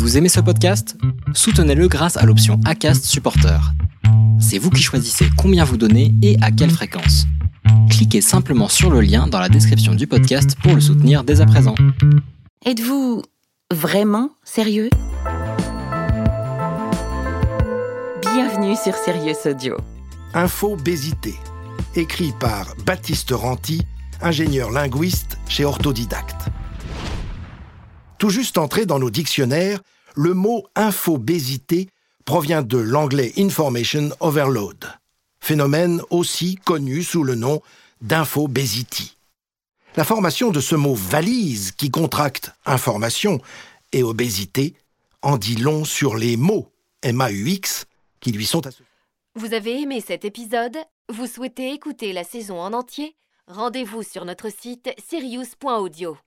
Vous aimez ce podcast? Soutenez-le grâce à l'option ACAST Supporter. C'est vous qui choisissez combien vous donnez et à quelle fréquence. Cliquez simplement sur le lien dans la description du podcast pour le soutenir dès à présent. Êtes-vous vraiment sérieux? Bienvenue sur Sirius Audio. Infobésité, écrit par Baptiste Ranty, ingénieur linguiste chez Orthodidacte. Tout juste entré dans nos dictionnaires, le mot infobésité provient de l'anglais information overload, phénomène aussi connu sous le nom d'infobésity. La formation de ce mot valise qui contracte information et obésité en dit long sur les mots MAUX qui lui sont associés. Vous avez aimé cet épisode? Vous souhaitez écouter la saison en entier? Rendez-vous sur notre site sirius.audio.